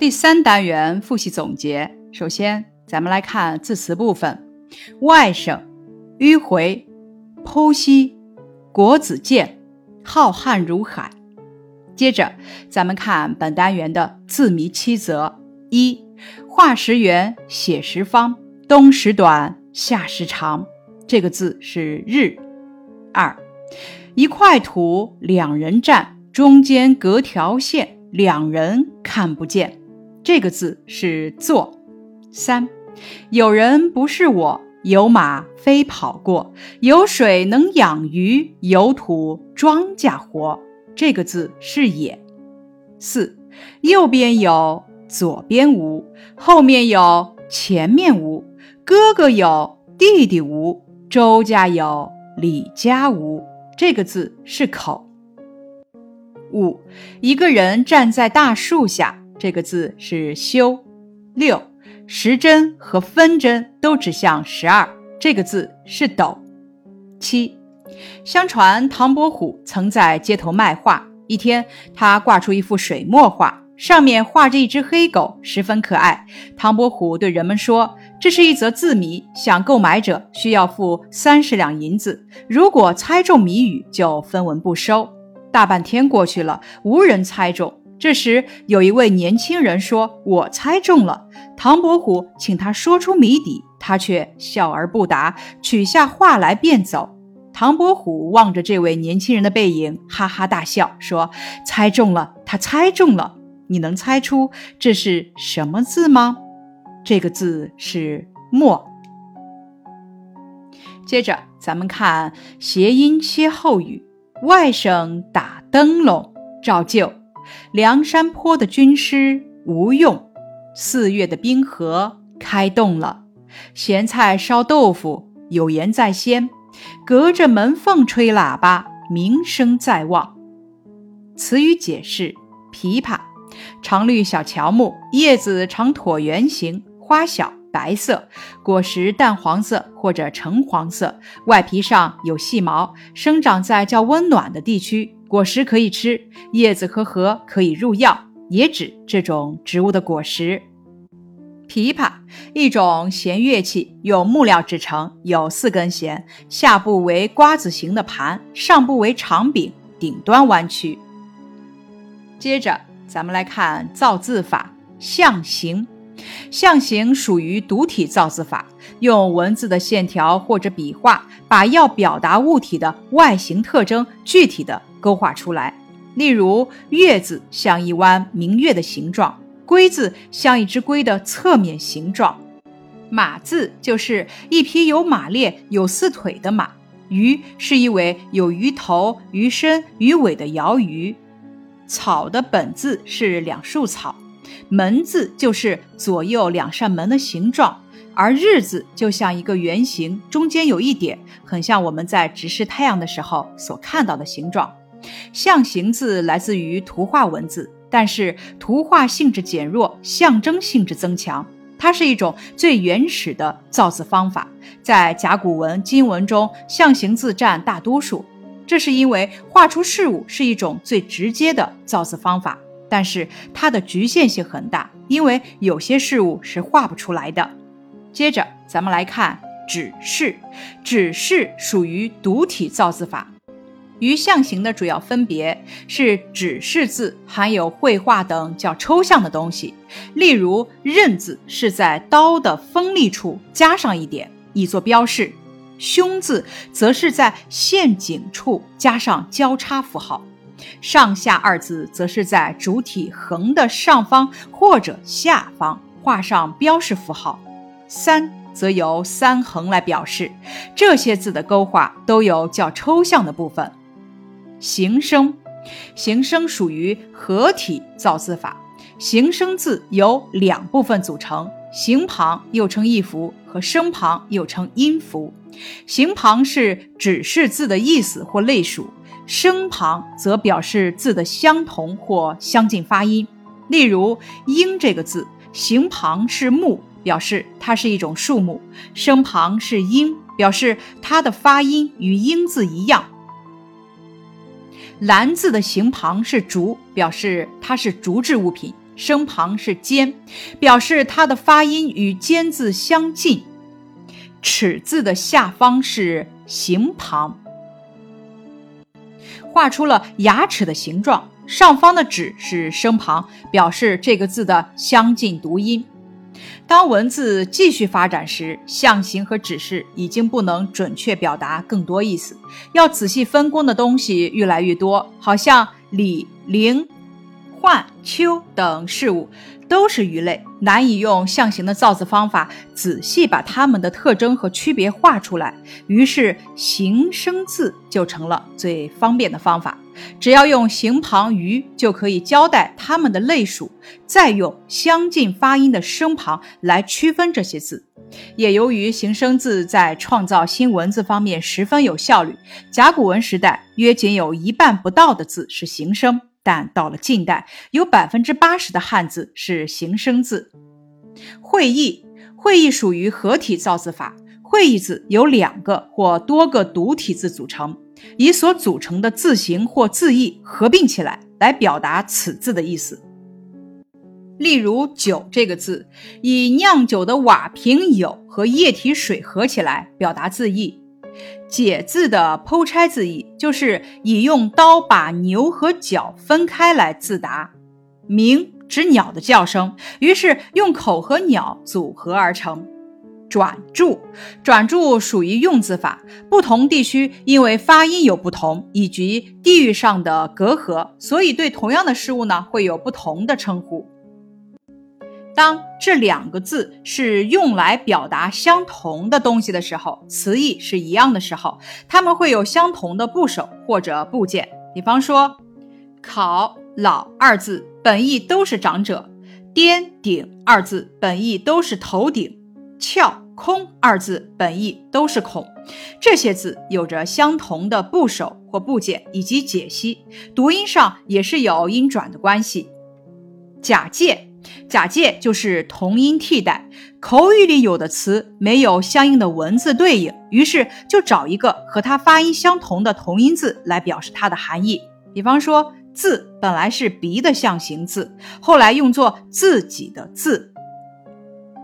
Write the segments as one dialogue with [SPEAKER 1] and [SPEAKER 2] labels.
[SPEAKER 1] 第三单元复习总结，首先咱们来看字词部分：外省、迂回、剖析、国子监、浩瀚如海。接着，咱们看本单元的字谜七则：一、画时圆，写时方，冬时短，夏时长。这个字是日。二、一块土，两人站，中间隔条线，两人看不见。这个字是坐。三、有人不是我，有马飞跑过，有水能养鱼，有土庄稼活。这个字是也。四，右边有，左边无，后面有，前面无，哥哥有，弟弟无，周家有，李家无。这个字是口。五，一个人站在大树下，这个字是修。六，时针和分针都指向十二，这个字是斗。七。相传唐伯虎曾在街头卖画，一天他挂出一幅水墨画，上面画着一只黑狗，十分可爱。唐伯虎对人们说：“这是一则字谜，想购买者需要付三十两银子，如果猜中谜语，就分文不收。”大半天过去了，无人猜中。这时有一位年轻人说：“我猜中了。”唐伯虎请他说出谜底，他却笑而不答，取下画来便走。唐伯虎望着这位年轻人的背影，哈哈大笑，说：“猜中了，他猜中了。你能猜出这是什么字吗？这个字是‘墨’。接着，咱们看谐音歇后语：外甥打灯笼照旧，梁山坡的军师吴用，四月的冰河开动了，咸菜烧豆腐有言在先。”隔着门缝吹喇叭，名声在望。词语解释：枇杷，常绿小乔木，叶子呈椭圆形，花小，白色，果实淡黄色或者橙黄色，外皮上有细毛，生长在较温暖的地区，果实可以吃，叶子和核可以入药，也指这种植物的果实。琵琶，一种弦乐器，用木料制成，有四根弦，下部为瓜子形的盘，上部为长柄，顶端弯曲。接着，咱们来看造字法，象形。象形属于独体造字法，用文字的线条或者笔画，把要表达物体的外形特征具体的勾画出来。例如，月字像一弯明月的形状。龟字像一只龟的侧面形状，马字就是一匹有马列、有四腿的马。鱼是一尾有鱼头、鱼身、鱼尾的鳐鱼。草的本字是两束草。门字就是左右两扇门的形状，而日字就像一个圆形，中间有一点，很像我们在直视太阳的时候所看到的形状。象形字来自于图画文字。但是图画性质减弱，象征性质增强。它是一种最原始的造字方法，在甲骨文、金文中，象形字占大多数。这是因为画出事物是一种最直接的造字方法，但是它的局限性很大，因为有些事物是画不出来的。接着，咱们来看指示，指示属于独体造字法。与象形的主要分别是，指示字含有绘画等较抽象的东西，例如“刃”字是在刀的锋利处加上一点，以作标示；“凶”字则是在陷阱处加上交叉符号；“上下”二字则是在主体横的上方或者下方画上标示符号；“三”则由三横来表示。这些字的勾画都有较抽象的部分。形声，形声属于合体造字法。形声字由两部分组成，形旁又称意符，和声旁又称音符。形旁是指示字的意思或类属，声旁则表示字的相同或相近发音。例如“鹰”这个字，形旁是木，表示它是一种树木；声旁是音，表示它的发音与“鹰”字一样。兰字的形旁是竹，表示它是竹制物品，声旁是尖，表示它的发音与尖字相近。齿字的下方是形旁，画出了牙齿的形状。上方的齿是声旁，表示这个字的相近读音。当文字继续发展时，象形和指示已经不能准确表达更多意思，要仔细分工的东西越来越多，好像李、陵、浣、丘等事物。都是鱼类，难以用象形的造字方法仔细把它们的特征和区别画出来，于是形声字就成了最方便的方法。只要用形旁鱼就可以交代它们的类属，再用相近发音的声旁来区分这些字。也由于形声字在创造新文字方面十分有效率，甲骨文时代约仅有一半不到的字是形声。但到了近代，有百分之八十的汉字是形声字。会意，会意属于合体造字法。会意字由两个或多个独体字组成，以所组成的字形或字义合并起来，来表达此字的意思。例如“酒”这个字，以酿酒的瓦瓶酉和液体水合起来表达字义。解字的剖拆字义，就是以用刀把牛和角分开来自答。鸣指鸟的叫声，于是用口和鸟组合而成。转注，转注属于用字法，不同地区因为发音有不同，以及地域上的隔阂，所以对同样的事物呢，会有不同的称呼。当这两个字是用来表达相同的东西的时候，词义是一样的时候，它们会有相同的部首或者部件。比方说，考老二字本意都是长者，颠顶二字本意都是头顶，翘空二字本意都是孔。这些字有着相同的部首或部件以及解析，读音上也是有音转的关系。假借。假借就是同音替代，口语里有的词没有相应的文字对应，于是就找一个和它发音相同的同音字来表示它的含义。比方说，字本来是鼻的象形字，后来用作自己的字。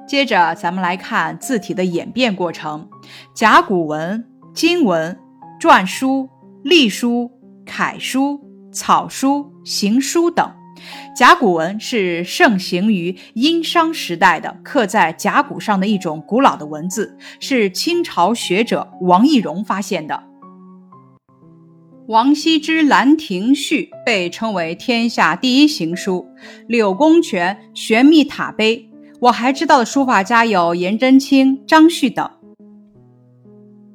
[SPEAKER 1] 接着咱们来看字体的演变过程：甲骨文、金文、篆书、隶书、楷书、草书、行书等。甲骨文是盛行于殷商时代的刻在甲骨上的一种古老的文字，是清朝学者王懿荣发现的。王羲之《兰亭序》被称为天下第一行书，柳公权《玄秘塔碑》。我还知道的书法家有颜真卿、张旭等。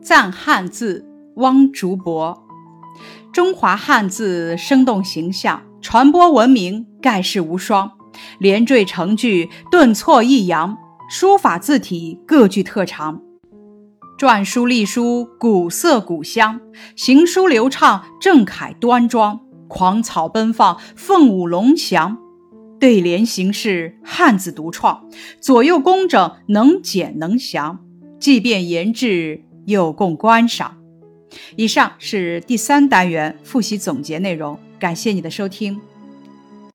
[SPEAKER 1] 赞汉字，汪竹博。中华汉字生动形象。传播文明，盖世无双，连缀成句，顿挫抑扬，书法字体各具特长。篆书、隶书古色古香，行书流畅，正楷端庄，狂草奔放，凤舞龙翔。对联形式汉字独创，左右工整，能简能详，既便言志，又供观赏。以上是第三单元复习总结内容。感谢你的收听。